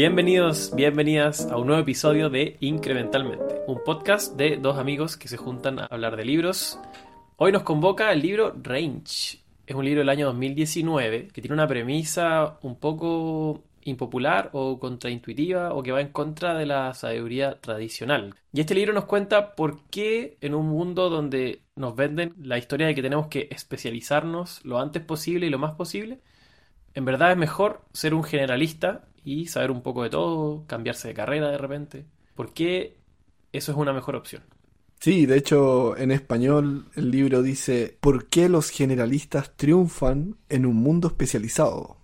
Bienvenidos, bienvenidas a un nuevo episodio de Incrementalmente, un podcast de dos amigos que se juntan a hablar de libros. Hoy nos convoca el libro Range. Es un libro del año 2019 que tiene una premisa un poco impopular o contraintuitiva o que va en contra de la sabiduría tradicional. Y este libro nos cuenta por qué en un mundo donde nos venden la historia de que tenemos que especializarnos lo antes posible y lo más posible, en verdad es mejor ser un generalista y saber un poco de todo, cambiarse de carrera de repente. ¿Por qué eso es una mejor opción? Sí, de hecho en español el libro dice ¿Por qué los generalistas triunfan en un mundo especializado?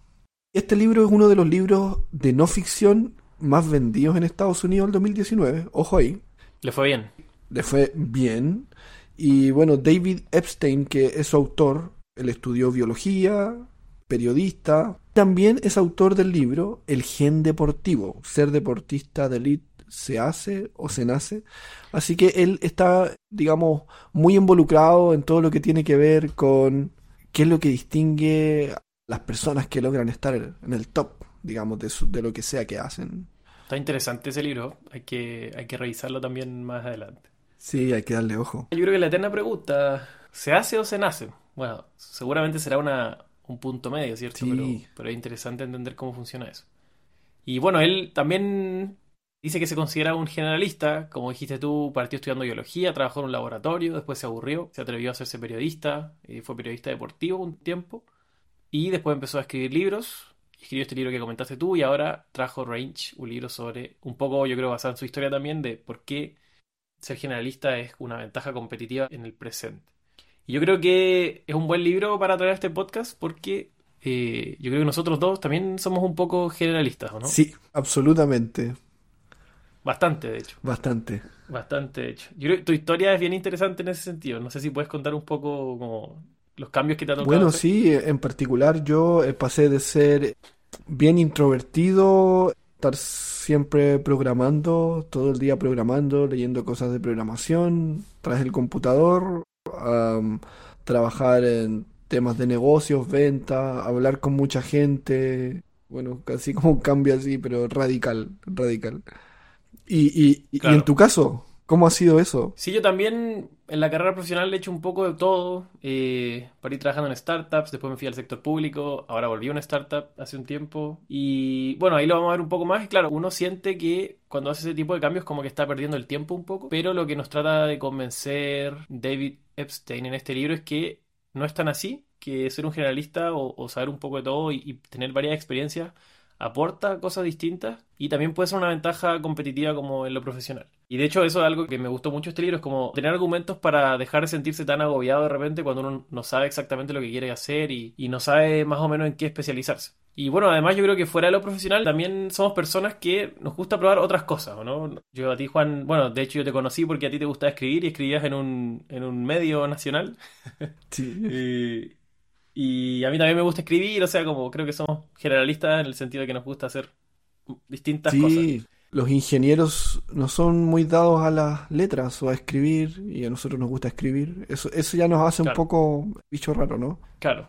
Este libro es uno de los libros de no ficción más vendidos en Estados Unidos en 2019. Ojo ahí. Le fue bien. Le fue bien. Y bueno, David Epstein, que es su autor, él estudió biología, periodista, también es autor del libro El gen deportivo, ser deportista de elite se hace o se nace. Así que él está, digamos, muy involucrado en todo lo que tiene que ver con qué es lo que distingue a las personas que logran estar en el top, digamos, de, de lo que sea que hacen. Está interesante ese libro, hay que, hay que revisarlo también más adelante. Sí, hay que darle ojo. Yo creo que la eterna pregunta, ¿se hace o se nace? Bueno, seguramente será una, un punto medio, ¿cierto? Pero, pero, es interesante entender cómo funciona eso. Y bueno, él también dice que se considera un generalista, como dijiste tú, partió estudiando biología, trabajó en un laboratorio, después se aburrió, se atrevió a hacerse periodista, y fue periodista deportivo un tiempo, y después empezó a escribir libros, escribió este libro que comentaste tú, y ahora trajo Range, un libro sobre, un poco yo creo basado en su historia también, de por qué ser generalista es una ventaja competitiva en el presente. Y yo creo que es un buen libro para traer este podcast porque eh, yo creo que nosotros dos también somos un poco generalistas, ¿o no? Sí, absolutamente. Bastante, de hecho. Bastante. Bastante, de hecho. Yo creo que tu historia es bien interesante en ese sentido. No sé si puedes contar un poco como los cambios que te ha tocado. Bueno, sí, en particular yo eh, pasé de ser bien introvertido, estar siempre programando, todo el día programando, leyendo cosas de programación, tras el computador, trabajar en temas de negocios, venta, hablar con mucha gente, bueno, casi como un cambio así, pero radical, radical. Y, y, en tu caso, ¿cómo ha sido eso? Sí, yo también en la carrera profesional he hecho un poco de todo, eh, para ir trabajando en startups, después me fui al sector público, ahora volví a una startup hace un tiempo. Y bueno, ahí lo vamos a ver un poco más. Y claro, uno siente que cuando hace ese tipo de cambios como que está perdiendo el tiempo un poco, pero lo que nos trata de convencer David Epstein en este libro es que no es tan así, que ser un generalista o, saber un poco de todo y, tener varias experiencias aporta cosas distintas y también puede ser una ventaja competitiva como en lo profesional. Y de hecho eso es algo que me gustó mucho este libro, es como tener argumentos para dejar de sentirse tan agobiado de repente cuando uno no sabe exactamente lo que quiere hacer y, y no sabe más o menos en qué especializarse. Y bueno, además yo creo que fuera de lo profesional también somos personas que nos gusta probar otras cosas, ¿no? Yo a ti, Juan, bueno, de hecho yo te conocí porque a ti te gusta escribir y escribías en un, en un medio nacional. Sí. y, a mí también me gusta escribir, o sea, como creo que somos generalistas en el sentido de que nos gusta hacer distintas cosas. Sí, los ingenieros no son muy dados a las letras o a escribir y a nosotros nos gusta escribir. Eso, eso ya nos hace un poco bicho raro, ¿no? Claro.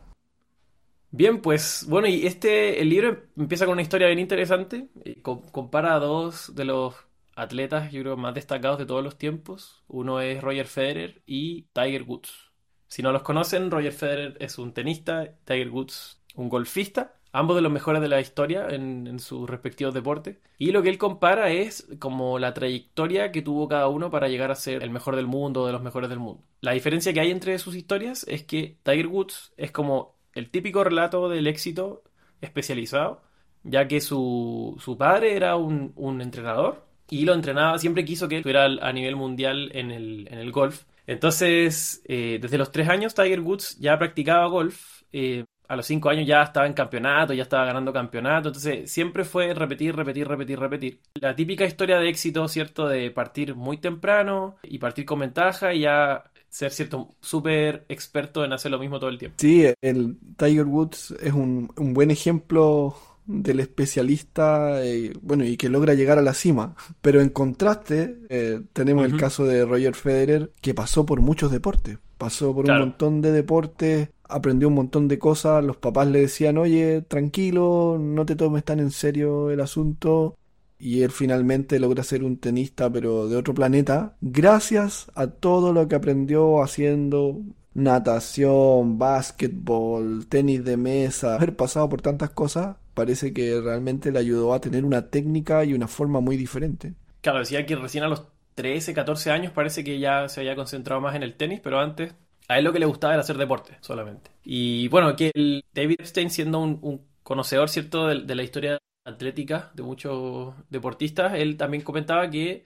Bien, pues bueno, y este, el libro empieza con una historia bien interesante. Eh, compara a dos de los atletas, yo creo, más destacados de todos los tiempos. Uno es Roger Federer y Tiger Woods. Si no los conocen, Roger Federer es un tenista, Tiger Woods un golfista, ambos de los mejores de la historia en, en, sus respectivos deportes. Y lo que él compara es como la trayectoria que tuvo cada uno para llegar a ser el mejor del mundo, de los mejores del mundo. La diferencia que hay entre sus historias es que Tiger Woods es como el típico relato del éxito especializado, ya que su, su padre era un, un, entrenador y lo entrenaba, siempre quiso que estuviera a nivel mundial en el, en el golf. Entonces, eh, desde los tres años Tiger Woods ya practicaba golf. Eh, a los cinco años ya estaba en campeonato, ya estaba ganando campeonato, entonces siempre fue repetir, repetir, repetir, repetir. La típica historia de éxito, ¿cierto? De partir muy temprano y partir con ventaja y ya ser cierto súper experto en hacer lo mismo todo el tiempo. Sí, el Tiger Woods es un, un buen ejemplo del especialista, eh, bueno, y que logra llegar a la cima. Pero en contraste, eh, tenemos el caso de Roger Federer, que pasó por muchos deportes. Pasó por un montón de deportes aprendió un montón de cosas, los papás le decían, oye, tranquilo, no te tomes tan en serio el asunto, y él finalmente logra ser un tenista pero de otro planeta, gracias a todo lo que aprendió haciendo natación, básquetbol, tenis de mesa, haber pasado por tantas cosas, parece que realmente le ayudó a tener una técnica y una forma muy diferente. Claro, decía que recién a los 13, 14 años parece que ya se había concentrado más en el tenis, pero antes a él lo que le gustaba era hacer deporte solamente. Y bueno, que el David Epstein siendo un, conocedor, ¿cierto?, de, la historia atlética de muchos deportistas, él también comentaba que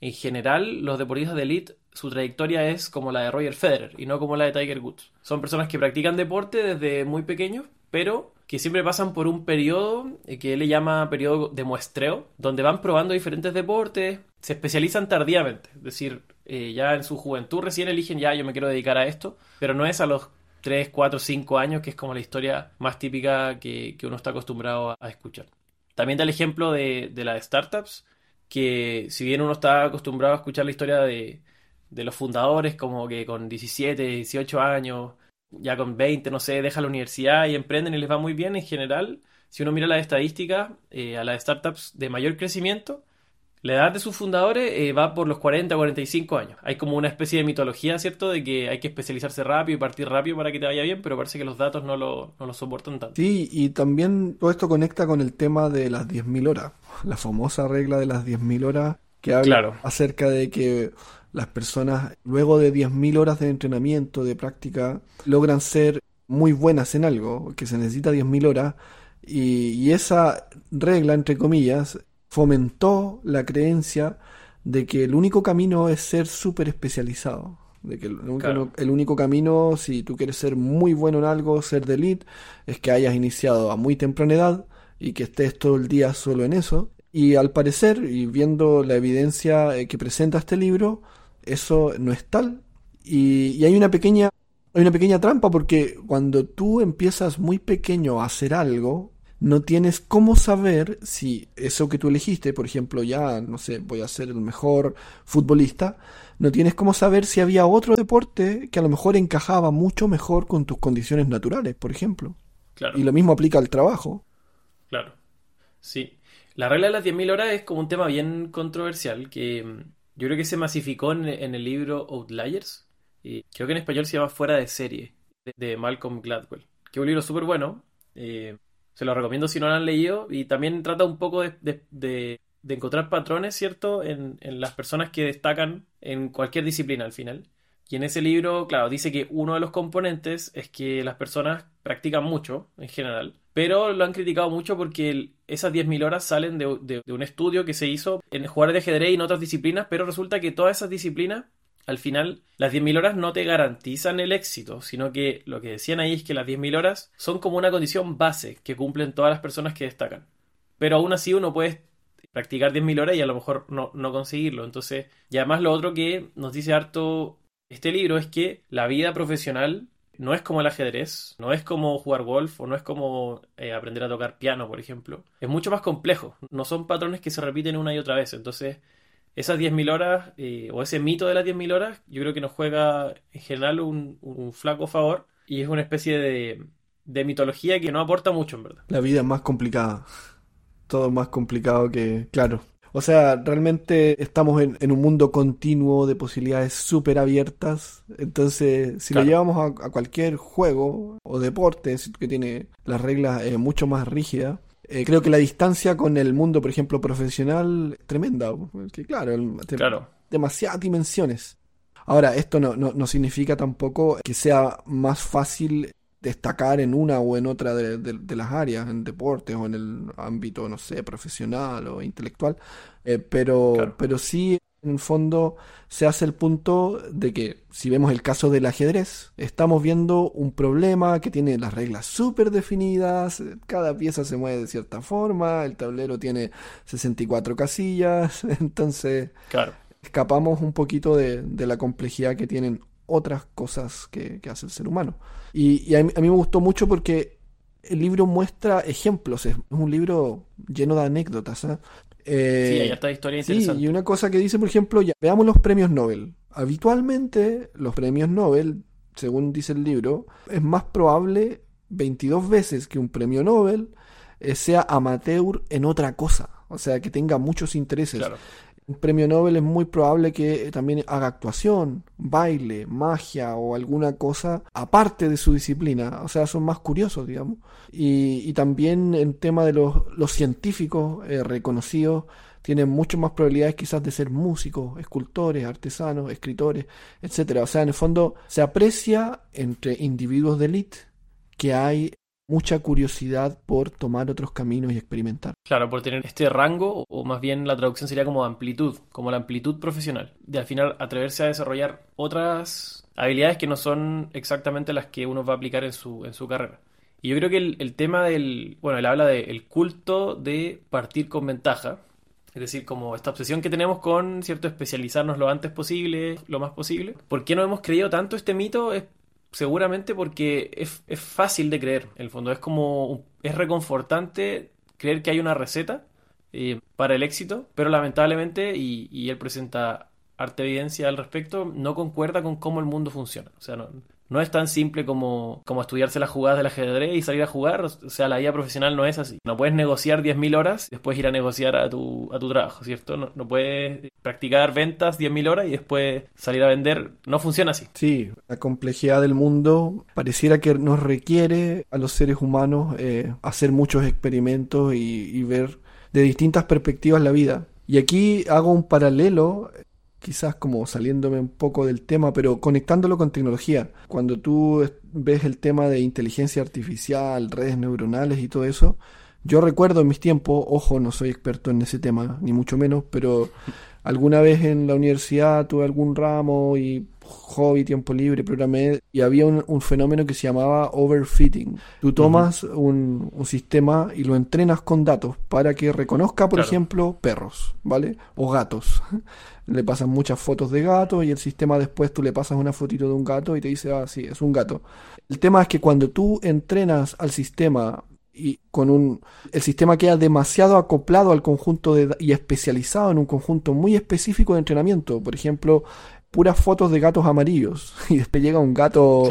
en general los deportistas de elite su trayectoria es como la de Roger Federer y no como la de Tiger Woods. Son personas que practican deporte desde muy pequeños, pero que siempre pasan por un periodo eh, que él le llama periodo de muestreo, donde van probando diferentes deportes, se especializan tardíamente, es decir, eh, ya en su juventud recién eligen ya yo me quiero dedicar a esto, pero no es a los 3, 4, 5 años, que es como la historia más típica que, uno está acostumbrado a, escuchar. También da el ejemplo de, de las startups, que si bien uno está acostumbrado a escuchar la historia de, de los fundadores, como que con 17, 18 años, ya con 20, no sé, dejan la universidad y emprenden y les va muy bien en general. Si uno mira las estadísticas, eh, a las startups de mayor crecimiento, la edad de sus fundadores eh, va por los 40 o 45 años. Hay como una especie de mitología, ¿cierto? De que hay que especializarse rápido y partir rápido para que te vaya bien, pero parece que los datos no lo, no lo soportan tanto. Sí, y también todo esto conecta con el tema de las 10.000 horas, la famosa regla de las 10.000 horas que habla acerca de que las personas luego de 10.000 horas de entrenamiento, de práctica, logran ser muy buenas en algo, que se necesita 10.000 horas, y, y, esa regla, entre comillas, fomentó la creencia de que el único camino es ser súper especializado. De que el único, camino, si tú quieres ser muy bueno en algo, ser de elite, es que hayas iniciado a muy temprana edad y que estés todo el día solo en eso. Y al parecer, y viendo la evidencia eh, que presenta este libro, eso no es tal. Y, y, hay una pequeña hay una pequeña trampa porque cuando tú empiezas muy pequeño a hacer algo, no tienes cómo saber si eso que tú elegiste, por ejemplo, ya, no sé, voy a ser el mejor futbolista, no tienes cómo saber si había otro deporte que a lo mejor encajaba mucho mejor con tus condiciones naturales, por ejemplo. Claro. Y lo mismo aplica al trabajo. Claro. Sí. La regla de las 10.000 horas es como un tema bien controversial que mm, yo creo que se masificó en, el libro Outliers. Y creo que en español se llama Fuera de serie, de, Malcolm Gladwell. Que es un libro súper bueno. Eh, se lo recomiendo si no lo han leído. Y también trata un poco de, encontrar patrones, ¿cierto? En, las personas que destacan en cualquier disciplina al final. Y en ese libro, claro, dice que uno de los componentes es que las personas practican mucho en general, pero lo han criticado mucho porque esas 10.000 horas salen de, un estudio que se hizo en jugar de ajedrez y en otras disciplinas, pero resulta que todas esas disciplinas al final las 10.000 horas no te garantizan el éxito, sino que lo que decían ahí es que las 10.000 horas son como una condición base que cumplen todas las personas que destacan. Pero aún así uno puede practicar 10.000 horas y a lo mejor no, no conseguirlo. Entonces, y además lo otro que nos dice harto este libro es que la vida profesional no es como el ajedrez, no es como jugar golf o no es como eh, aprender a tocar piano, por ejemplo. Es mucho más complejo. No son patrones que se repiten una y otra vez. Entonces, esas 10.000 horas eh, o ese mito de las 10.000 horas, yo creo que nos juega en general un, flaco favor y es una especie de, de, mitología que no aporta mucho, en verdad. La vida es más complicada. Todo más complicado que, claro. O sea, realmente estamos en, un mundo continuo de posibilidades súper abiertas. Entonces, si lo llevamos a, cualquier juego o deporte que tiene las reglas eh, mucho más rígidas, eh, creo que la distancia con el mundo, por ejemplo, profesional es tremenda. Que, claro, claro. demasiadas dimensiones. Ahora, esto no, no, significa tampoco que sea más fácil destacar en una o en otra de, las áreas, en deportes o en el ámbito, no sé, profesional o intelectual, eh, pero, pero sí en el fondo se hace el punto de que si vemos el caso del ajedrez, estamos viendo un problema que tiene las reglas súper definidas, cada pieza se mueve de cierta forma, el tablero tiene 64 casillas, entonces escapamos un poquito de, la complejidad que tienen otras cosas que, hace el ser humano. Y, a, mí, me gustó mucho porque el libro muestra ejemplos, es un libro lleno de anécdotas. ¿eh? Eh, sí, hay esta historia interesante. y una cosa que dice, por ejemplo, ya veamos los premios Nobel. Habitualmente los premios Nobel según dice el libro, es más probable 22 veces que un premio Nobel eh, sea amateur en otra cosa, o sea, que tenga muchos intereses. Un premio Nobel es muy probable que también haga actuación, baile, magia o alguna cosa aparte de su disciplina. O sea, son más curiosos, digamos. Y, también en tema de los, científicos eh, reconocidos, tienen mucho más probabilidades quizás de ser músicos, escultores, artesanos, escritores, etcétera. O sea, en el fondo se aprecia entre individuos de élite que hay mucha curiosidad por tomar otros caminos y experimentar. Claro, por tener este rango, o más bien la traducción sería como amplitud, como la amplitud profesional, de al final atreverse a desarrollar otras habilidades que no son exactamente las que uno va a aplicar en su, en su carrera. Y yo creo que el, tema del, bueno, él habla del culto de partir con ventaja, es decir, como esta obsesión que tenemos con, ¿cierto?, especializarnos lo antes posible, lo más posible. ¿Por qué no hemos creído tanto este mito? Es seguramente porque es, fácil de creer. En el fondo es como, es reconfortante creer que hay una receta eh, para el éxito, pero lamentablemente, y, y él presenta arte evidencia al respecto, no concuerda con cómo el mundo funciona. O sea, no, no es tan simple como, como estudiarse las jugadas del ajedrez y salir a jugar. O sea, la vida profesional no es así. No puedes negociar 10.000 horas y después ir a negociar a tu, a tu trabajo, ¿cierto? No, no puedes practicar ventas 10.000 horas y después salir a vender. No funciona así. Sí, la complejidad del mundo pareciera que nos requiere a los seres humanos eh, hacer muchos experimentos y, y ver de distintas perspectivas la vida. Y aquí hago un paralelo quizás como saliéndome un poco del tema, pero conectándolo con tecnología. Cuando tú ves el tema de inteligencia artificial, redes neuronales y todo eso, yo recuerdo en mis tiempos, ojo, no soy experto en ese tema, ni mucho menos, pero alguna vez en la universidad tuve algún ramo y hobby, tiempo libre, programé y había un, fenómeno que se llamaba overfitting. Tú tomas un, sistema y lo entrenas con datos para que reconozca, por ejemplo, perros, ¿vale? O gatos. le pasan muchas fotos de gatos y el sistema después tú le pasas una fotito de un gato y te dice, ah, sí, es un gato. El tema es que cuando tú entrenas al sistema y con un el sistema queda demasiado acoplado al conjunto de, y especializado en un conjunto muy específico de entrenamiento, por ejemplo, puras fotos de gatos amarillos y después llega un gato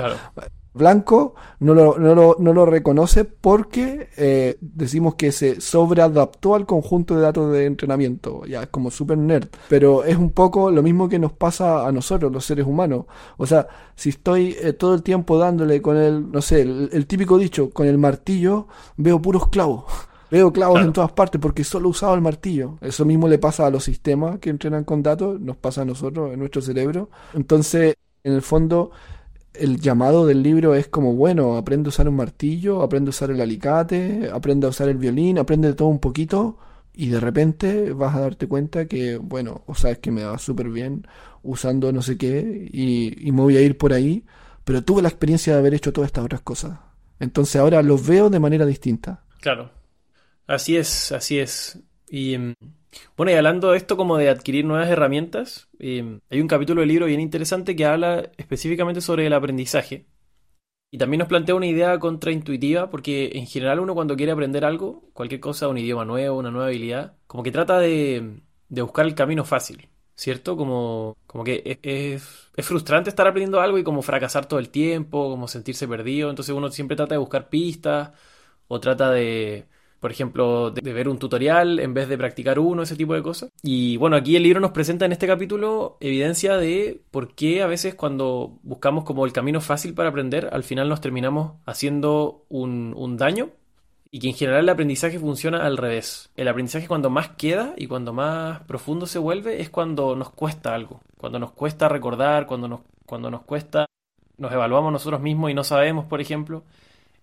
blanco, no lo, no lo, no lo reconoce porque eh, decimos que se sobreadaptó al conjunto de datos de entrenamiento, ya es como super nerd, pero es un poco lo mismo que nos pasa a nosotros, los seres humanos. O sea, si estoy eh, todo el tiempo dándole con el, no sé, el, típico dicho, con el martillo, veo puros clavos. Veo clavos en todas partes porque solo he usado el martillo. Eso mismo le pasa a los sistemas que entrenan con datos, nos pasa a nosotros, en nuestro cerebro. Entonces, en el fondo, el llamado del libro es como, bueno, aprende a usar un martillo, aprende a usar el alicate, aprende a usar el violín, aprende de todo un poquito y de repente vas a darte cuenta que, bueno, o sabes que me va súper bien usando no sé qué y, y me voy a ir por ahí, pero tuve la experiencia de haber hecho todas estas otras cosas. Entonces ahora los veo de manera distinta. Claro. Así es, así es. Y em, bueno, y hablando de esto como de adquirir nuevas herramientas, em, hay un capítulo del libro bien interesante que habla específicamente sobre el aprendizaje. Y también nos plantea una idea contraintuitiva, porque en general uno cuando quiere aprender algo, cualquier cosa, un idioma nuevo, una nueva habilidad, como que trata de, buscar el camino fácil, ¿cierto? Como, como que es, es, frustrante estar aprendiendo algo y como fracasar todo el tiempo, como sentirse perdido, entonces uno siempre trata de buscar pistas o trata de por ejemplo, de, ver un tutorial en vez de practicar uno, ese tipo de cosas. Y bueno, aquí el libro nos presenta en este capítulo evidencia de por qué a veces cuando buscamos como el camino fácil para aprender, al final nos terminamos haciendo un, un daño y que en general el aprendizaje funciona al revés. El aprendizaje cuando más queda y cuando más profundo se vuelve es cuando nos cuesta algo, cuando nos cuesta recordar, cuando nos, cuando nos cuesta, nos evaluamos nosotros mismos y no sabemos, por ejemplo.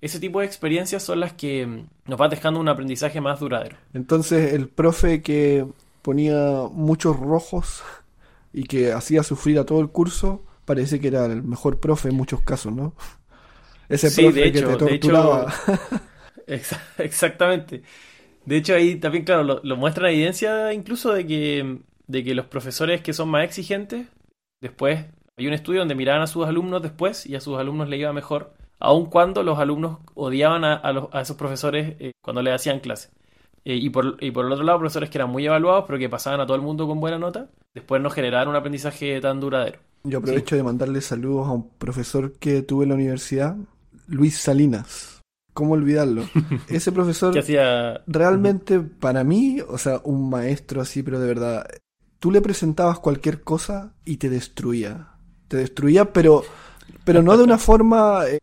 Ese tipo de experiencias son las que mm, nos van dejando un aprendizaje más duradero. Entonces, el profe que ponía muchos rojos y que hacía sufrir a todo el curso, parece que era el mejor profe en muchos casos, ¿no? Ese profe que te torturaba. exactamente. De hecho, ahí también, claro, lo, lo muestra evidencia incluso de que, de que los profesores que son más exigentes, después hay un estudio donde miraban a sus alumnos después y a sus alumnos le iba mejor aun cuando los alumnos odiaban a, a, esos profesores eh, cuando le hacían clase. Eh, y, por, y por el otro lado, profesores que eran muy evaluados, pero que pasaban a todo el mundo con buena nota, después no generaban un aprendizaje tan duradero. Yo aprovecho de mandarle saludos a un profesor que tuve en la universidad, Luis Salinas. ¿Cómo olvidarlo? Ese profesor Que hacía... realmente para mí, o sea, un maestro así, pero de verdad, tú le presentabas cualquier cosa y te destruía. Te destruía, pero, pero no de una forma, eh,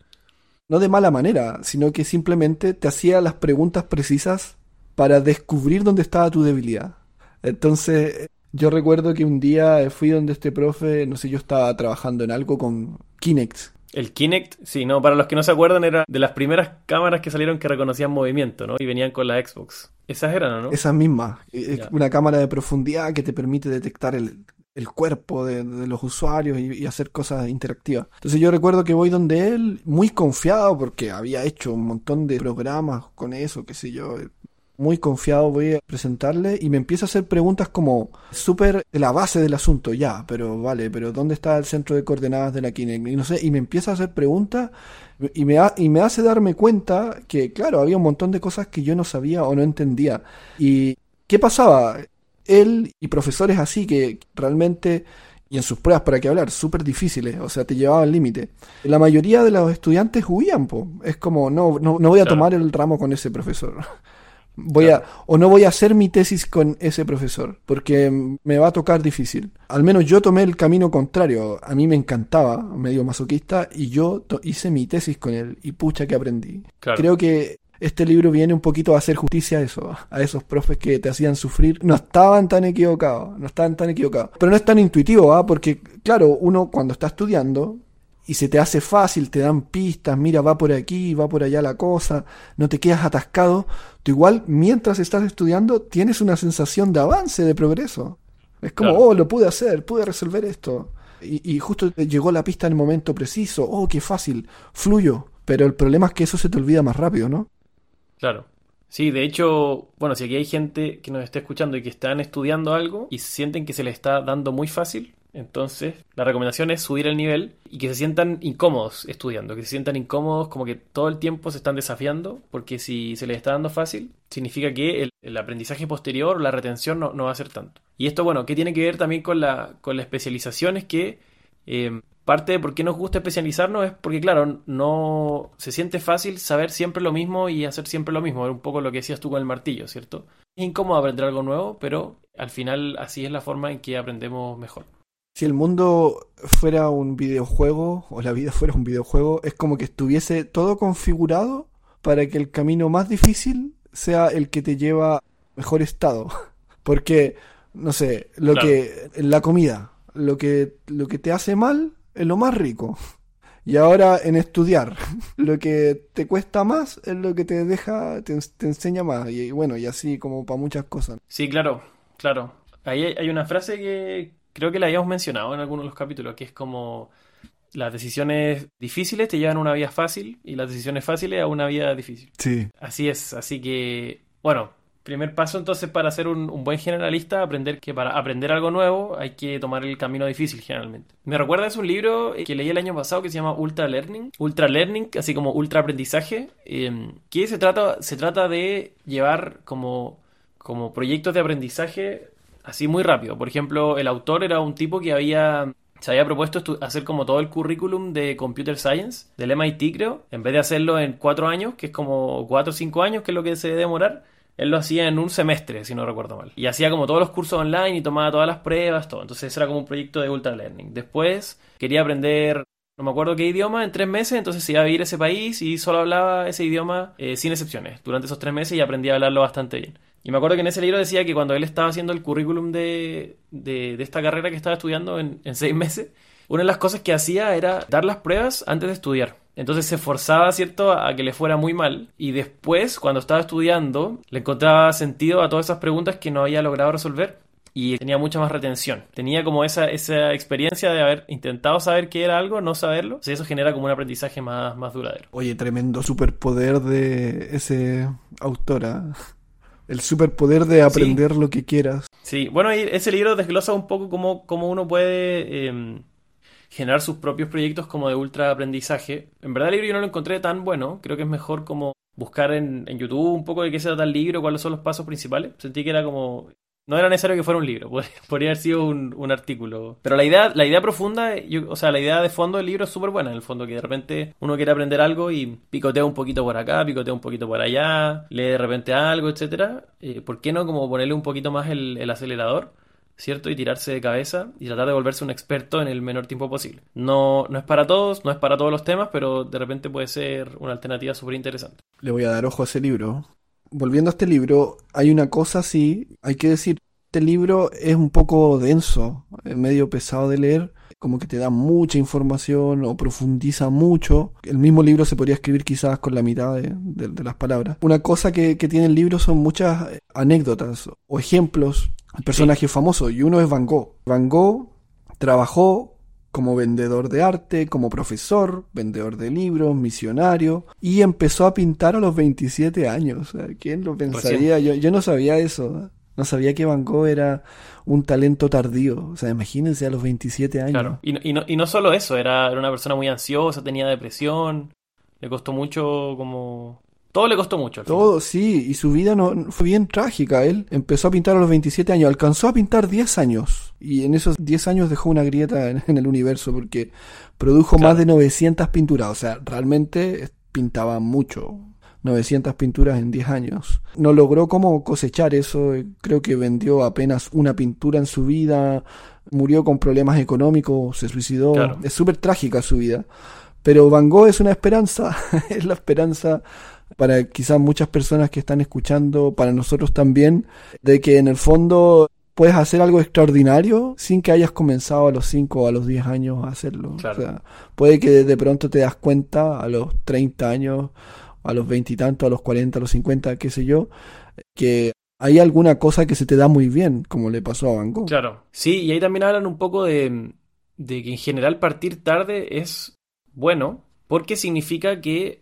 no de mala manera, sino que simplemente te hacía las preguntas precisas para descubrir dónde estaba tu debilidad. Entonces, yo recuerdo que un día fui donde este profe, no sé, yo estaba trabajando en algo con Kinect. El Kinect, sí, no, para los que no se acuerdan, era de las primeras cámaras que salieron que reconocían movimiento, ¿no? Y venían con la Xbox. Esas eran, ¿no? Esa misma, es Ya. una cámara de profundidad que te permite detectar el, el cuerpo de, los usuarios y, hacer cosas interactivas. Entonces yo recuerdo que voy donde él muy confiado porque había hecho un montón de programas con eso, qué sé yo. Muy confiado voy a presentarle y me empieza a hacer preguntas como súper de la base del asunto, ya, pero vale, pero ¿dónde está el centro de coordenadas de la Kinect? Y no sé, y me empieza a hacer preguntas y me, ha- y me hace darme cuenta que, claro, había un montón de cosas que yo no sabía o no entendía. ¿Y qué pasaba? Él y profesores así que realmente, y en sus pruebas para qué hablar, súper difíciles, o sea, te llevaban al límite. La mayoría de los estudiantes huían, po. Es como, no, no, no voy a Claro. tomar el ramo con ese profesor. Voy Claro. a, o no voy a hacer mi tesis con ese profesor, porque me va a tocar difícil. Al menos yo tomé el camino contrario. A mí me encantaba, medio masoquista, y yo hice mi tesis con él, y pucha que aprendí. Claro. Creo que este libro viene un poquito a hacer justicia a eso, a esos profes que te hacían sufrir. No estaban tan equivocados, no estaban tan equivocados. Pero no es tan intuitivo, ¿ah? Porque, claro, uno cuando está estudiando y se te hace fácil, te dan pistas, mira, va por aquí, va por allá la cosa, no te quedas atascado, tú igual, mientras estás estudiando, tienes una sensación de avance, de progreso. Es como, Claro. oh, lo pude hacer, pude resolver esto. Y, y justo llegó la pista en el momento preciso, oh, qué fácil, fluyo. Pero el problema es que eso se te olvida más rápido, ¿no? Claro. Sí, de hecho, bueno, si aquí hay gente que nos está escuchando y que están estudiando algo y sienten que se les está dando muy fácil, entonces la recomendación es subir el nivel y que se sientan incómodos estudiando, que se sientan incómodos como que todo el tiempo se están desafiando, porque si se les está dando fácil, significa que el, aprendizaje posterior la retención no, va a ser tanto. Y esto, bueno, ¿qué tiene que ver también con la, con la especialización? Es que eh, parte de por qué nos gusta especializarnos es porque, claro, no se siente fácil saber siempre lo mismo y hacer siempre lo mismo. Era un poco lo que decías tú con el martillo, ¿cierto? Es incómodo aprender algo nuevo, pero al final así es la forma en que aprendemos mejor. Si el mundo fuera un videojuego o la vida fuera un videojuego, es como que estuviese todo configurado para que el camino más difícil sea el que te lleva mejor estado. Porque, no sé, lo Claro. que la comida, lo que lo que te hace mal es lo más rico. Y ahora en estudiar, lo que te cuesta más es lo que te deja, te, te enseña más. Y bueno, y así como para muchas cosas. Sí, claro, claro. Ahí hay hay una frase que creo que la habíamos mencionado en algunos de los capítulos, que es como las decisiones difíciles te llevan a una vida fácil y las decisiones fáciles a una vida difícil. Sí. Así es, así que, bueno, primer paso entonces para ser un, buen generalista, aprender que para aprender algo nuevo hay que tomar el camino difícil generalmente. Me recuerda es un libro eh, que leí el año pasado que se llama Ultra Learning, Ultra Learning, así como Ultra Aprendizaje, eh, que se trata, se trata de llevar como, como proyectos de aprendizaje así muy rápido. Por ejemplo, el autor era un tipo que había se había propuesto hacer como todo el currículum de Computer Science del MIT, creo, en vez de hacerlo en cuatro años, que es como cuatro o cinco años, que es lo que se debe demorar, él lo hacía en un semestre, si no recuerdo mal. Y hacía como todos los cursos online y tomaba todas las pruebas, todo. Entonces era como un proyecto de Ultra Learning. Después quería aprender, no me acuerdo qué idioma, en tres meses, entonces se iba a vivir a ese país y solo hablaba ese idioma eh, sin excepciones durante esos tres meses y aprendí a hablarlo bastante bien. Y me acuerdo que en ese libro decía que cuando él estaba haciendo el currículum de, de, esta carrera que estaba estudiando en seis meses, una de las cosas que hacía era dar las pruebas antes de estudiar. Entonces se forzaba, ¿cierto?, a que le fuera muy mal. Y después, cuando estaba estudiando, le encontraba sentido a todas esas preguntas que no había logrado resolver. Y tenía mucha más retención. Tenía como esa, esa experiencia de haber intentado saber qué era algo, no saberlo. Entonces eso genera como un aprendizaje más, más duradero. Oye, tremendo superpoder de ese autora. El superpoder de aprender lo que quieras. Sí, bueno, ese libro desglosa un poco cómo, cómo uno puede eh, generar sus propios proyectos como de ultra aprendizaje. En verdad el libro yo no lo encontré tan bueno, creo que es mejor como buscar en, en YouTube un poco de qué se trata el libro, cuáles son los pasos principales. Sentí que era como no era necesario que fuera un libro, podría haber sido un, artículo. Pero la idea, la idea profunda, o sea, la idea de fondo del libro es súper buena, en el fondo, que de repente uno quiere aprender algo y picotea un poquito por acá, picotea un poquito por allá, lee de repente algo, etcétera. Eh, ¿Por qué no como ponerle un poquito más el, el acelerador? ¿Cierto? Y tirarse de cabeza y tratar de volverse un experto en el menor tiempo posible. No, no es para todos, no es para todos los temas, pero de repente puede ser una alternativa súper interesante. Le voy a dar ojo a ese libro volviendo a este libro, hay una cosa sí, hay que decir, este libro es un poco denso, medio pesado de leer, como que te da mucha información o profundiza mucho. El mismo libro se podría escribir quizás con la mitad de, las palabras. Una cosa que, tiene el libro son muchas anécdotas o ejemplos de personajes famosos, y uno es Van Gogh. Van Gogh trabajó como vendedor de arte, como profesor, vendedor de libros, misionario, y empezó a pintar a los 27 años. ¿Quién lo pensaría? Yo, no sabía eso. No sabía que Van Gogh era un talento tardío. O sea, imagínense a los 27 años. Claro, y no, y no, y no solo eso, era, era una persona muy ansiosa, tenía depresión, le costó mucho como todo le costó mucho. Todo, sí, y su vida no, fue bien trágica. Él empezó a pintar a los 27 años, alcanzó a pintar 10 años. Y en esos 10 años dejó una grieta en, el universo porque produjo más de 900 pinturas. O sea, realmente pintaba mucho. 900 pinturas en 10 años. No logró cómo cosechar eso. Creo que vendió apenas una pintura en su vida. Murió con problemas económicos, se suicidó. Es súper trágica su vida. Pero Van Gogh es una esperanza. es la esperanza para quizás muchas personas que están escuchando, para nosotros también, de que en el fondo puedes hacer algo extraordinario sin que hayas comenzado a los 5 o a los 10 años a hacerlo. O sea, puede que de pronto te das cuenta a los 30 años, a los 20 y tanto, a los 40, a los 50, qué sé yo, que hay alguna cosa que se te da muy bien, como le pasó a Van Gogh. Claro, sí, y ahí también hablan un poco de, de que en general partir tarde es bueno, porque significa que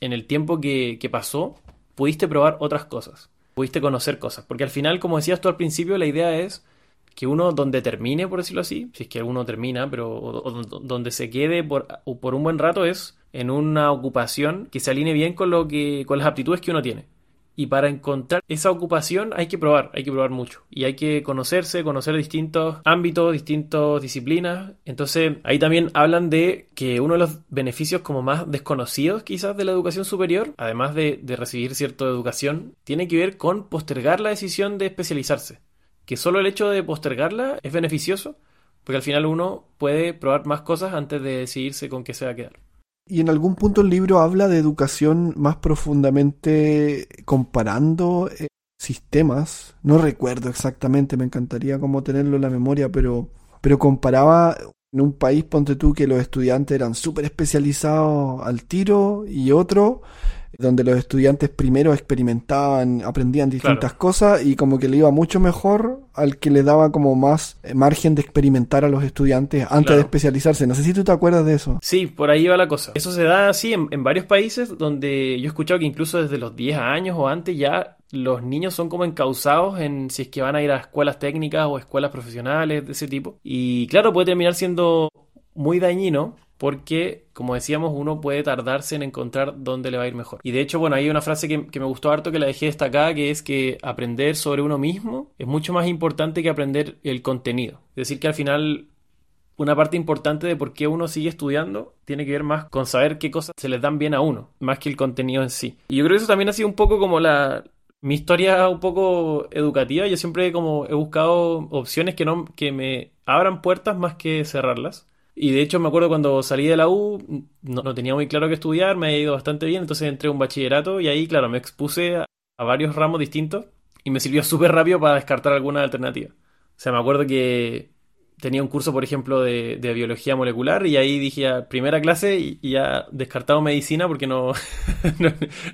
en el tiempo que, pasó, pudiste probar otras cosas, pudiste conocer cosas. Porque al final, como decías tú al principio, la idea es que uno donde termine, por decirlo así, si es que uno termina, pero donde se quede por, por un buen rato es en una ocupación que se alinee bien con lo que con las aptitudes que uno tiene. Y para encontrar esa ocupación hay que probar, hay que probar mucho. Y hay que conocerse, conocer distintos ámbitos, distintas disciplinas. Entonces ahí también hablan de que uno de los beneficios como más desconocidos quizás de la educación superior, además de, recibir cierta educación, tiene que ver con postergar la decisión de especializarse. Que solo el hecho de postergarla es beneficioso, porque al final uno puede probar más cosas antes de decidirse con qué se va a quedar. Y en algún punto el libro habla de educación más profundamente comparando eh, sistemas. No recuerdo exactamente, me encantaría como tenerlo en la memoria, pero, pero comparaba en un país, ponte tú, que los estudiantes eran súper especializados al tiro y otro donde los estudiantes primero experimentaban, aprendían distintas cosas y como que le iba mucho mejor al que le daba como más eh, margen de experimentar a los estudiantes antes de especializarse. No sé si tú te acuerdas de eso. Sí, por ahí va la cosa. Eso se da así en, en varios países donde yo he escuchado que incluso desde los 10 años o antes ya los niños son como encausados en si es que van a ir a escuelas técnicas o escuelas profesionales de ese tipo. Y claro, puede terminar siendo muy dañino porque, como decíamos, uno puede tardarse en encontrar dónde le va a ir mejor. Y de hecho, bueno, hay una frase que, me gustó harto que la dejé destacada, que es que aprender sobre uno mismo es mucho más importante que aprender el contenido. Es decir, que al final una parte importante de por qué uno sigue estudiando tiene que ver más con saber qué cosas se les dan bien a uno, más que el contenido en sí. Y yo creo que eso también ha sido un poco como la, mi historia un poco educativa. Yo siempre como he buscado opciones que no que me abran puertas más que cerrarlas. Y de hecho me acuerdo cuando salí de la U, no, tenía muy claro qué estudiar, me ha ido bastante bien, entonces entré a un bachillerato y ahí, claro, me expuse a, a varios ramos distintos y me sirvió súper rápido para descartar alguna alternativa. O sea, me acuerdo que tenía un curso, por ejemplo, de, biología molecular y ahí dije primera clase y, ya descartado medicina porque no,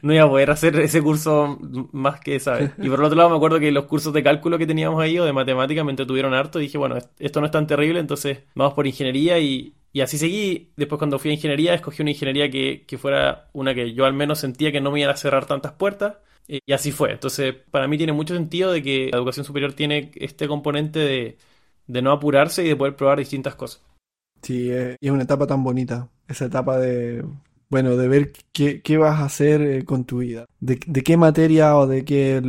no, iba a poder hacer ese curso más que, ¿sabes? Y por el otro lado me acuerdo que los cursos de cálculo que teníamos ahí o de matemática me entretuvieron harto y dije, bueno, esto no es tan terrible, entonces vamos por ingeniería y, y así seguí. Después cuando fui a ingeniería, escogí una ingeniería que, que fuera una que yo al menos sentía que no me iba a cerrar tantas puertas. Y así fue. Entonces, para mí tiene mucho sentido de que la educación superior tiene este componente de de no apurarse y de poder probar distintas cosas. Sí, eh, y es una etapa tan bonita, esa etapa de, bueno, de ver qué, qué vas a hacer eh, con tu vida, de, qué materia o de qué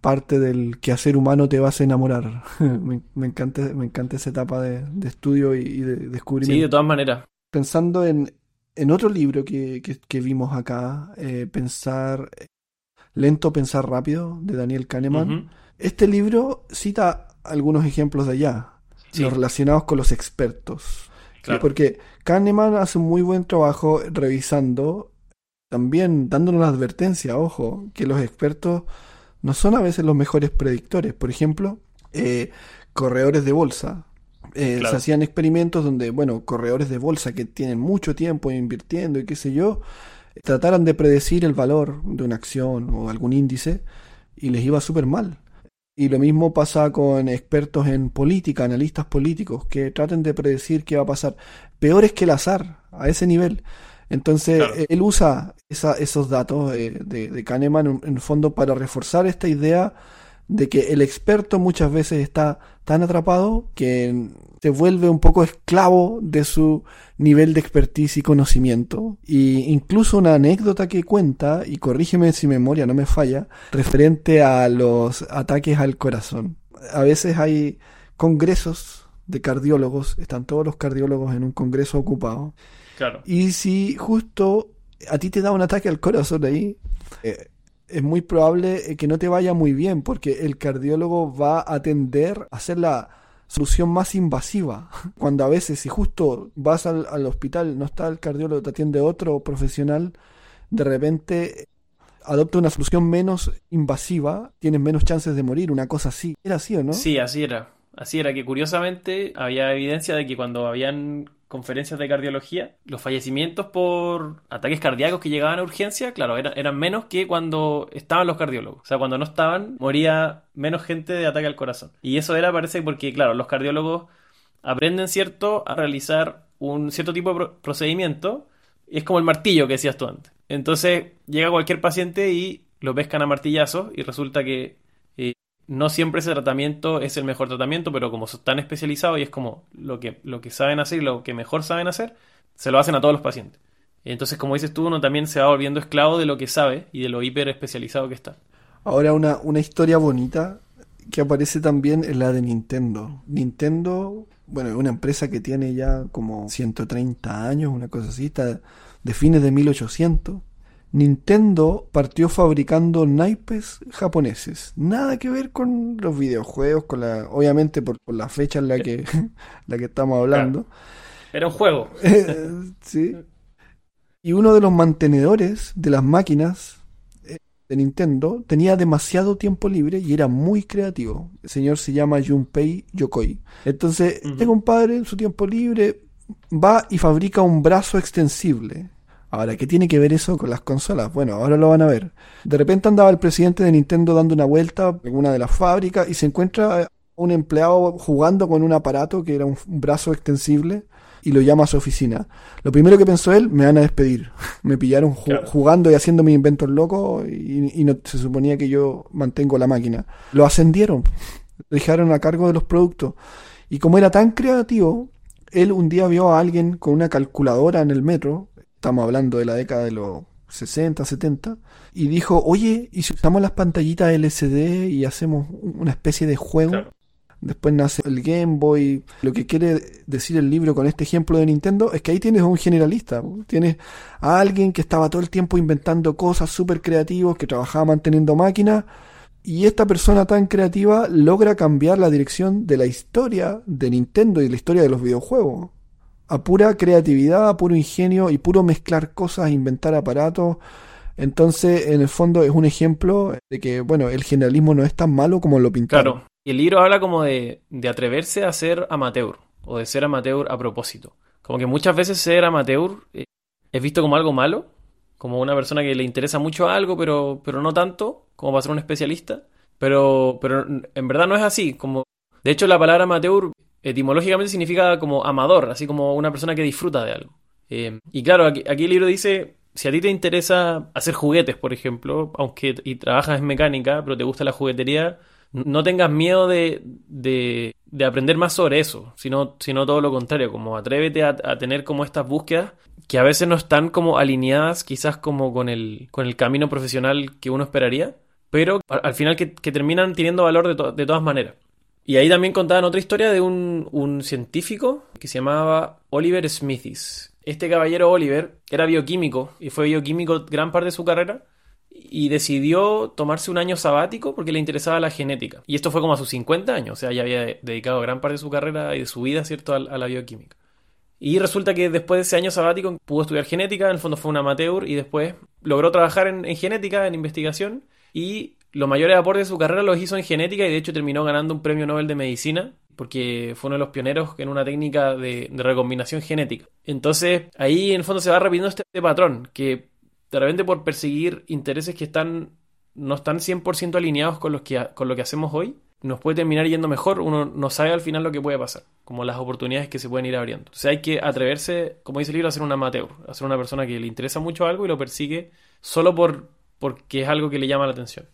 parte del quehacer humano te vas a enamorar. me, encanta, me encanta esa etapa de, estudio y, de descubrimiento. Sí, de todas maneras. Pensando en, en otro libro que, que, vimos acá, eh, Pensar Lento, Pensar Rápido, de Daniel Kahneman. Este libro cita algunos ejemplos de allá, los relacionados con los expertos. Porque Kahneman hace un muy buen trabajo revisando, también dándonos la advertencia, ojo, que los expertos no son a veces los mejores predictores. Por ejemplo, eh, corredores de bolsa. Eh, se hacían experimentos donde, bueno, corredores de bolsa que tienen mucho tiempo invirtiendo y qué sé yo, trataran de predecir el valor de una acción o algún índice y les iba súper mal. Y lo mismo pasa con expertos en política, analistas políticos, que traten de predecir qué va a pasar. Peor es que el azar, a ese nivel. Entonces, él usa esos datos eh, de, Kahneman en, el fondo para reforzar esta idea de que el experto muchas veces está tan atrapado que se vuelve un poco esclavo de su nivel de expertise y conocimiento. Y incluso una anécdota que cuenta, y corrígeme si memoria no me falla, referente a los ataques al corazón. A veces hay congresos de cardiólogos, están todos los cardiólogos en un congreso ocupado. Claro. Y si justo a ti te da un ataque al corazón ahí, eh, es muy probable que no te vaya muy bien, porque el cardiólogo va a tender a hacer la solución más invasiva. Cuando a veces, si justo vas al, hospital, no está el cardiólogo, te atiende otro profesional, de repente adopta una solución menos invasiva, tienes menos chances de morir, una cosa así. ¿Era así o no? Sí, así era. Así era que curiosamente había evidencia de que cuando habían conferencias de cardiología, los fallecimientos por ataques cardíacos que llegaban a urgencia, claro, eran, menos que cuando estaban los cardiólogos. O sea, cuando no estaban, moría menos gente de ataque al corazón. Y eso era, parece, porque, claro, los cardiólogos aprenden, ¿cierto?, a realizar un cierto tipo de procedimiento. Es como el martillo que decías tú antes. Entonces, llega cualquier paciente y lo pescan a martillazos y resulta que no siempre ese tratamiento es el mejor tratamiento, pero como son tan especializados y es como lo que, lo que saben hacer y lo que mejor saben hacer, se lo hacen a todos los pacientes. Entonces, como dices tú, uno también se va volviendo esclavo de lo que sabe y de lo hiper especializado que está. Ahora, una, una historia bonita que aparece también es la de Nintendo. Nintendo, bueno, es una empresa que tiene ya como 130 años, una cosa así, está de fines de 1800. Nintendo partió fabricando naipes japoneses. Nada que ver con los videojuegos, con la, obviamente por, la fecha en la que, la que estamos hablando. Era un juego. sí. Y uno de los mantenedores de las máquinas eh, de Nintendo tenía demasiado tiempo libre y era muy creativo. El señor se llama Junpei Yokoi. Entonces, este compadre en su tiempo libre va y fabrica un brazo extensible Ahora, ¿qué tiene que ver eso con las consolas? Bueno, ahora lo van a ver. De repente andaba el presidente de Nintendo dando una vuelta en una de las fábricas y se encuentra un empleado jugando con un aparato que era un brazo extensible y lo llama a su oficina. Lo primero que pensó él, me van a despedir. me pillaron jugando y haciendo mis inventos locos y, no se suponía que yo mantengo la máquina. Lo ascendieron, lo dejaron a cargo de los productos. Y como era tan creativo, él un día vio a alguien con una calculadora en el metro estamos hablando de la década de los 60, 70, y dijo, oye, ¿y si usamos las pantallitas LCD y hacemos una especie de juego? Después nace el Game Boy. Lo que quiere decir el libro con este ejemplo de Nintendo es que ahí tienes a un generalista. Tienes a alguien que estaba todo el tiempo inventando cosas súper creativos, que trabajaba manteniendo máquinas. Y esta persona tan creativa logra cambiar la dirección de la historia de Nintendo y la historia de los videojuegos a pura creatividad, a puro ingenio y puro mezclar cosas, inventar aparatos. Entonces, en el fondo es un ejemplo de que, bueno, el generalismo no es tan malo como lo pintaron. Claro, y el libro habla como de, de atreverse a ser amateur, o de ser amateur a propósito. Como que muchas veces ser amateur eh, es visto como algo malo, como una persona que le interesa mucho algo, pero, pero no tanto, como para ser un especialista. Pero, pero en verdad no es así. Como, de hecho, la palabra amateur etimológicamente significa como amador, así como una persona que disfruta de algo. Eh, y claro, aquí, el libro dice, si a ti te interesa hacer juguetes, por ejemplo, aunque y trabajas en mecánica, pero te gusta la juguetería, no tengas miedo de, de, aprender más sobre eso, sino, sino todo lo contrario, como atrévete a, tener como estas búsquedas que a veces no están como alineadas quizás como con el, con el camino profesional que uno esperaría, pero al final que, terminan teniendo valor de, de, todas maneras. Y ahí también contaban otra historia de un, un científico que se llamaba Oliver Smithis. Este caballero Oliver era bioquímico y fue bioquímico gran parte de su carrera y decidió tomarse un año sabático porque le interesaba la genética. Y esto fue como a sus 50 años, o sea, ya había dedicado gran parte de su carrera y de su vida, ¿cierto?, a, la bioquímica. Y resulta que después de ese año sabático pudo estudiar genética, en el fondo fue un amateur y después logró trabajar en, genética, en investigación y los mayores aportes de su carrera los hizo en genética y de hecho terminó ganando un premio Nobel de Medicina porque fue uno de los pioneros en una técnica de, recombinación genética. Entonces ahí en el fondo se va repitiendo este patrón, que de repente por perseguir intereses que están no están 100% alineados con, los que, con lo que hacemos hoy, nos puede terminar yendo mejor, uno no sabe al final lo que puede pasar, como las oportunidades que se pueden ir abriendo. O sea, hay que atreverse, como dice el libro, a ser un amateur, a ser una persona que le interesa mucho algo y lo persigue solo por, porque es algo que le llama la atención.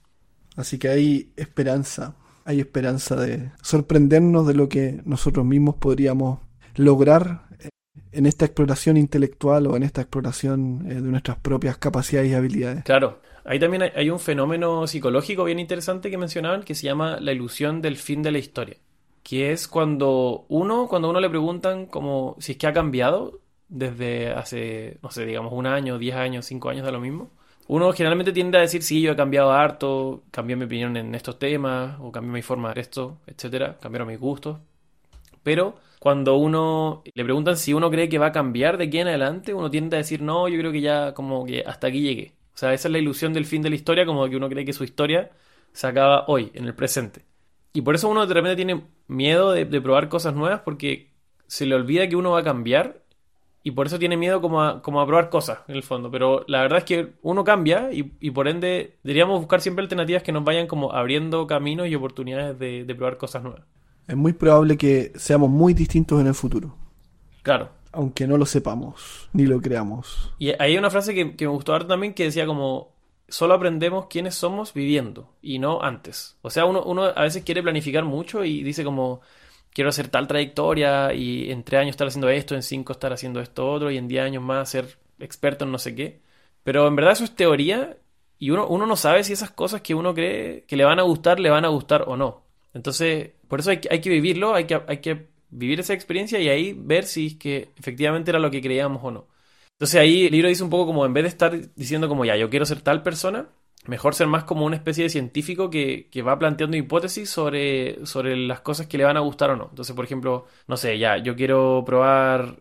Así que hay esperanza, hay esperanza de sorprendernos de lo que nosotros mismos podríamos lograr en esta exploración intelectual o en esta exploración eh, de nuestras propias capacidades y habilidades. Claro, ahí también hay un fenómeno psicológico bien interesante que mencionaban que se llama la ilusión del fin de la historia, que es cuando uno, cuando uno le preguntan como si es que ha cambiado desde hace, no sé, digamos un año, diez años, cinco años de lo mismo. Uno generalmente tiende a decir, sí, yo he cambiado harto, cambié mi opinión en estos temas, o cambié mi forma de esto, etcétera, cambiaron mis gustos. Pero cuando uno le preguntan si uno cree que va a cambiar de aquí en adelante, uno tiende a decir, no, yo creo que ya como que hasta aquí llegué. O sea, esa es la ilusión del fin de la historia, como que uno cree que su historia se acaba hoy, en el presente. Y por eso uno de repente tiene miedo de, probar cosas nuevas porque se le olvida que uno va a cambiar y por eso tiene miedo como a, como a probar cosas, en el fondo. Pero la verdad es que uno cambia y, por ende deberíamos buscar siempre alternativas que nos vayan como abriendo caminos y oportunidades de probar cosas nuevas es muy probable que seamos muy distintos en el futuro. Claro. Aunque no lo sepamos, ni lo creamos. Y hay una frase que, me gustó ahora también que decía como, solo aprendemos quiénes somos viviendo y no antes. O sea, uno, uno a veces quiere planificar mucho y dice como, quiero hacer tal trayectoria y en tres años estar haciendo esto, en cinco estar haciendo esto otro y en diez años más ser experto en no sé qué. Pero en verdad eso es teoría y uno, uno no sabe si esas cosas que uno cree que le van a gustar, le van a gustar o no. Entonces, por eso hay que, hay que vivirlo, hay que, hay que vivir esa experiencia y ahí ver si es que efectivamente era lo que creíamos o no. Entonces ahí el libro dice un poco como en vez de estar diciendo como ya, yo quiero ser tal persona, mejor ser más como una especie de científico que, que, va planteando hipótesis sobre, sobre las cosas que le van a gustar o no. Entonces, por ejemplo, no sé, ya, yo quiero probar,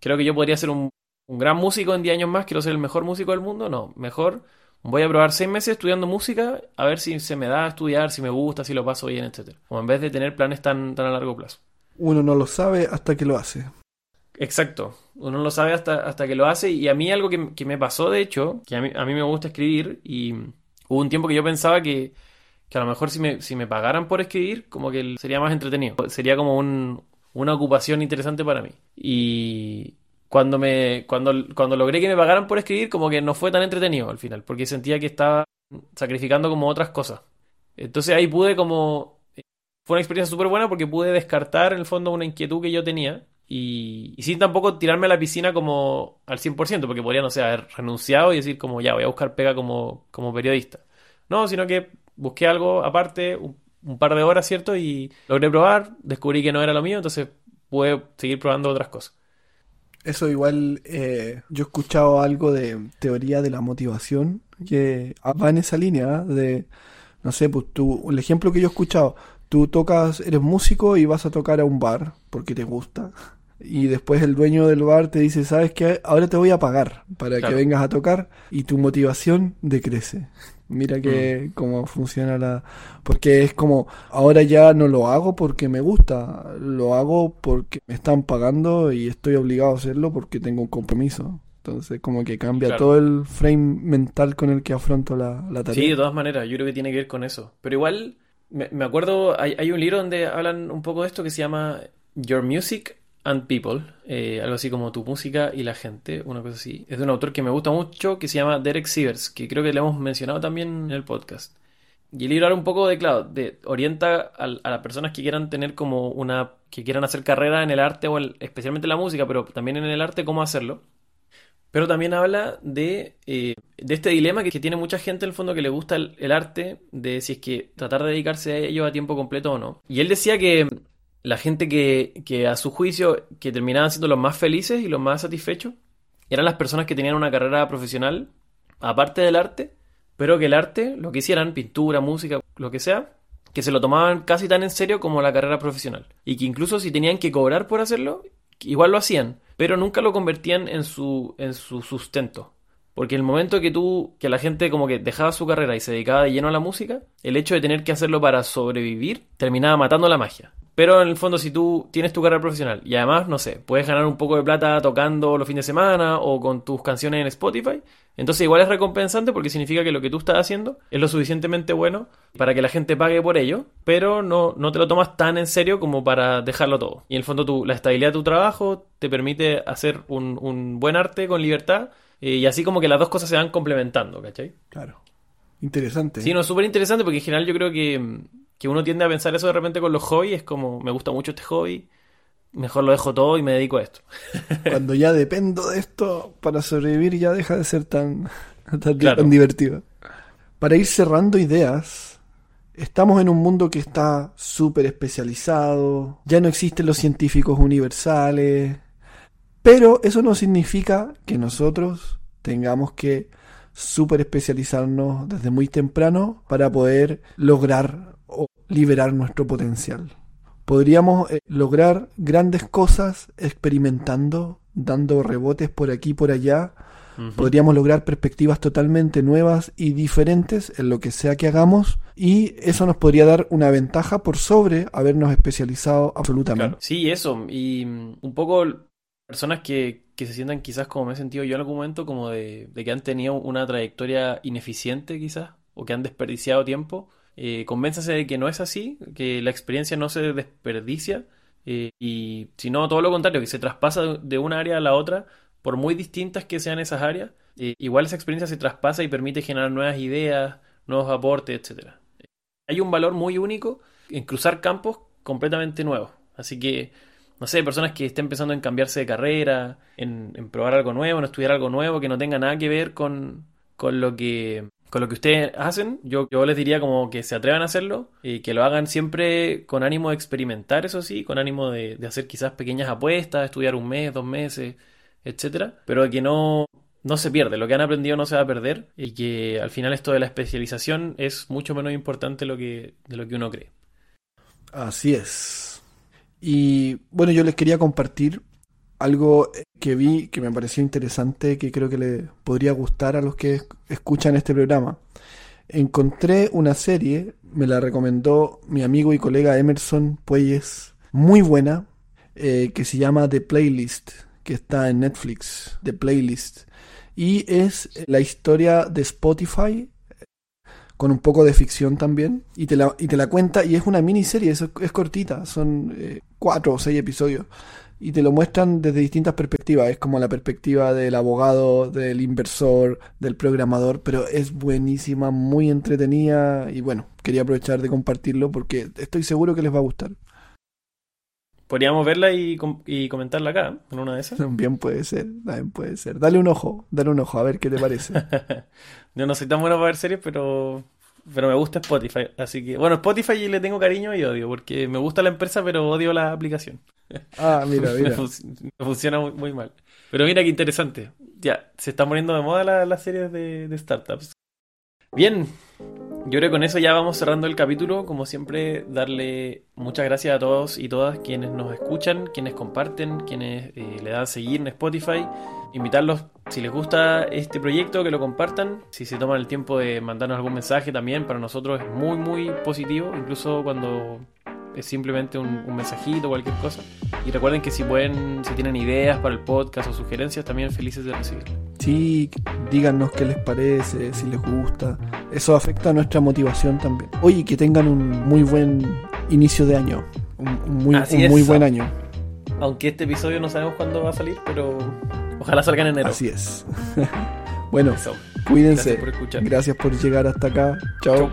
creo que yo podría ser un, un gran músico en 10 años más, quiero ser el mejor músico del mundo, no, mejor Voy a probar seis meses estudiando música, a ver si se me da a estudiar, si me gusta, si lo paso bien, etc. Como en vez de tener planes tan, tan a largo plazo. Uno no lo sabe hasta que lo hace. Exacto, uno no lo sabe hasta, hasta que lo hace. Y a mí algo que, me pasó, de hecho, que a mí, a me gusta escribir, y hubo un tiempo que yo pensaba que, que a lo mejor si me, si me pagaran por escribir, como que sería más entretenido. Sería como un, una ocupación interesante para mí. Y, cuando me cuando, cuando logré que me pagaran por escribir, como que no fue tan entretenido al final, porque sentía que estaba sacrificando como otras cosas. Entonces ahí pude como... Fue una experiencia súper buena porque pude descartar en el fondo una inquietud que yo tenía y, sin tampoco tirarme a la piscina como al 100%, porque podría, no sé, haber renunciado y decir como ya voy a buscar pega como, como periodista. No, sino que busqué algo aparte, un, par de horas, ¿cierto? Y logré probar, descubrí que no era lo mío, entonces pude seguir probando otras cosas. Eso igual, eh, yo he escuchado algo de teoría de la motivación que va en esa línea de, no sé, pues tú, el ejemplo que yo he escuchado, tú tocas, eres músico y vas a tocar a un bar porque te gusta. Y después el dueño del bar te dice, ¿sabes qué? Ahora te voy a pagar para que vengas a tocar y tu motivación decrece. Mira que mm. cómo funciona la... Porque es como, ahora ya no lo hago porque me gusta, lo hago porque me están pagando y estoy obligado a hacerlo porque tengo un compromiso. Entonces como que cambia todo el frame mental con el que afronto la, la, tarea. Sí, de todas maneras, yo creo que tiene que ver con eso. Pero igual, me, me acuerdo, hay, hay un libro donde hablan un poco de esto que se llama Your Music and People, eh, algo así como Tu música y la gente, una cosa así. Es de un autor que me gusta mucho que se llama Derek Sivers, que creo que le hemos mencionado también en el podcast. Y el libro habla un poco de, claro, orienta a, las personas que quieran tener como una, que quieran hacer carrera en el arte o especialmente en la música, pero también en el arte, cómo hacerlo. Pero también habla de, eh, este dilema que, tiene mucha gente en el fondo que le gusta el arte, de si es que tratar de dedicarse a ello a tiempo completo o no. Y él decía que la gente que, que a su juicio que terminaban siendo los más felices y los más satisfechos eran las personas que tenían una carrera profesional aparte del arte, pero que el arte, lo que hicieran, pintura, música, lo que sea, que se lo tomaban casi tan en serio como la carrera profesional. Y que incluso si tenían que cobrar por hacerlo, igual lo hacían, pero nunca lo convertían en su, en su sustento. Porque el momento que tú, que la gente como que dejaba su carrera y se dedicaba de lleno a la música, el hecho de tener que hacerlo para sobrevivir terminaba matando la magia. Pero en el fondo, si tú tienes tu carrera profesional y además, no sé, puedes ganar un poco de plata tocando los fines de semana o con tus canciones en Spotify, entonces igual es recompensante porque significa que lo que tú estás haciendo es lo suficientemente bueno para que la gente pague por ello, pero no, no te lo tomas tan en serio como para dejarlo todo. Y en el fondo, tu, la estabilidad de tu trabajo te permite hacer un, un buen arte con libertad eh, y así como que las dos cosas se van complementando, ¿cachai? Claro. Interesante. Sí, no, es súper interesante porque en general yo creo que, que uno tiende a pensar eso de repente con los hobbies, es como, me gusta mucho este hobby, mejor lo dejo todo y me dedico a esto. Cuando ya dependo de esto para sobrevivir ya deja de ser tan, tan, Claro. tan divertido. Para ir cerrando ideas, estamos en un mundo que está súper especializado, ya no existen los científicos universales, pero eso no significa que nosotros tengamos que súper especializarnos desde muy temprano para poder lograr liberar nuestro potencial. Podríamos eh, lograr grandes cosas experimentando, dando rebotes por aquí y por allá. Podríamos lograr perspectivas totalmente nuevas y diferentes en lo que sea que hagamos y eso nos podría dar una ventaja por sobre habernos especializado absolutamente. Claro. Sí, eso. Y mm, un poco personas que, que se sientan quizás como me he sentido yo en algún momento, como de, de que han tenido una trayectoria ineficiente quizás, o que han desperdiciado tiempo, eh, convénzase de que no es así, que la experiencia no se desperdicia, eh, y sino todo lo contrario, que se traspasa de- una área a la otra, por muy distintas que sean esas áreas, eh, igual esa experiencia se traspasa y permite generar nuevas ideas, nuevos aportes, etcétera. Hay un valor muy único en cruzar campos completamente nuevos. Así que, no sé, personas que estén pensando en cambiarse de carrera, en, en probar algo nuevo, en estudiar algo nuevo que no tenga nada que ver con, con lo que con lo que ustedes hacen, yo, yo les diría como que se atrevan a hacerlo y que lo hagan siempre con ánimo de experimentar, eso sí, con ánimo de, de hacer quizás pequeñas apuestas, estudiar un mes, dos meses, etcétera, pero que no, no se pierde, lo que han aprendido no se va a perder y que al final esto de la especialización es mucho menos importante lo que, de lo que uno cree. Así es. Y bueno, yo les quería compartir algo que vi que me pareció interesante, que creo que le podría gustar a los que es- escuchan este programa. Encontré una serie, me la recomendó mi amigo y colega Emerson Puelles, muy buena, eh, que se llama The Playlist, que está en Netflix, The Playlist. Y es la historia de Spotify con un poco de ficción también, y te la, y te la cuenta, y es una miniserie, es, es cortita, son eh, cuatro o seis episodios, y te lo muestran desde distintas perspectivas, es como la perspectiva del abogado, del inversor, del programador, pero es buenísima, muy entretenida, y bueno, quería aprovechar de compartirlo porque estoy seguro que les va a gustar. Podríamos verla y, com- y comentarla acá, en una de esas. Bien puede ser, también puede ser. Dale un ojo, dale un ojo, a ver qué te parece. Yo no soy tan bueno para ver series, pero, pero me gusta Spotify. Así que, bueno, Spotify le tengo cariño y odio, porque me gusta la empresa, pero odio la aplicación. Ah, mira, Me mira. fun- me funciona muy, muy mal. Pero mira qué interesante. Ya, se están poniendo de moda la- las series de, de startups. Bien, yo creo que con eso ya vamos cerrando el capítulo. Como siempre, darle muchas gracias a todos y todas quienes nos escuchan, quienes comparten, quienes eh, le dan a seguir en Spotify. Invitarlos, si les gusta este proyecto, que lo compartan. Si se toman el tiempo de mandarnos algún mensaje también, para nosotros es muy, muy positivo. Incluso cuando es simplemente un, un mensajito o cualquier cosa. Y recuerden que si pueden, si tienen ideas para el podcast o sugerencias, también felices de recibirlas. Sí, díganos qué les parece, si les gusta. Eso afecta a nuestra motivación también. Oye, que tengan un muy buen inicio de año. Un, un muy, un muy buen año. Aunque este episodio no sabemos cuándo va a salir, pero ojalá salga en enero. Así es. bueno, Eso. cuídense. Gracias por escuchar. Gracias por llegar hasta acá. Chao. Chau.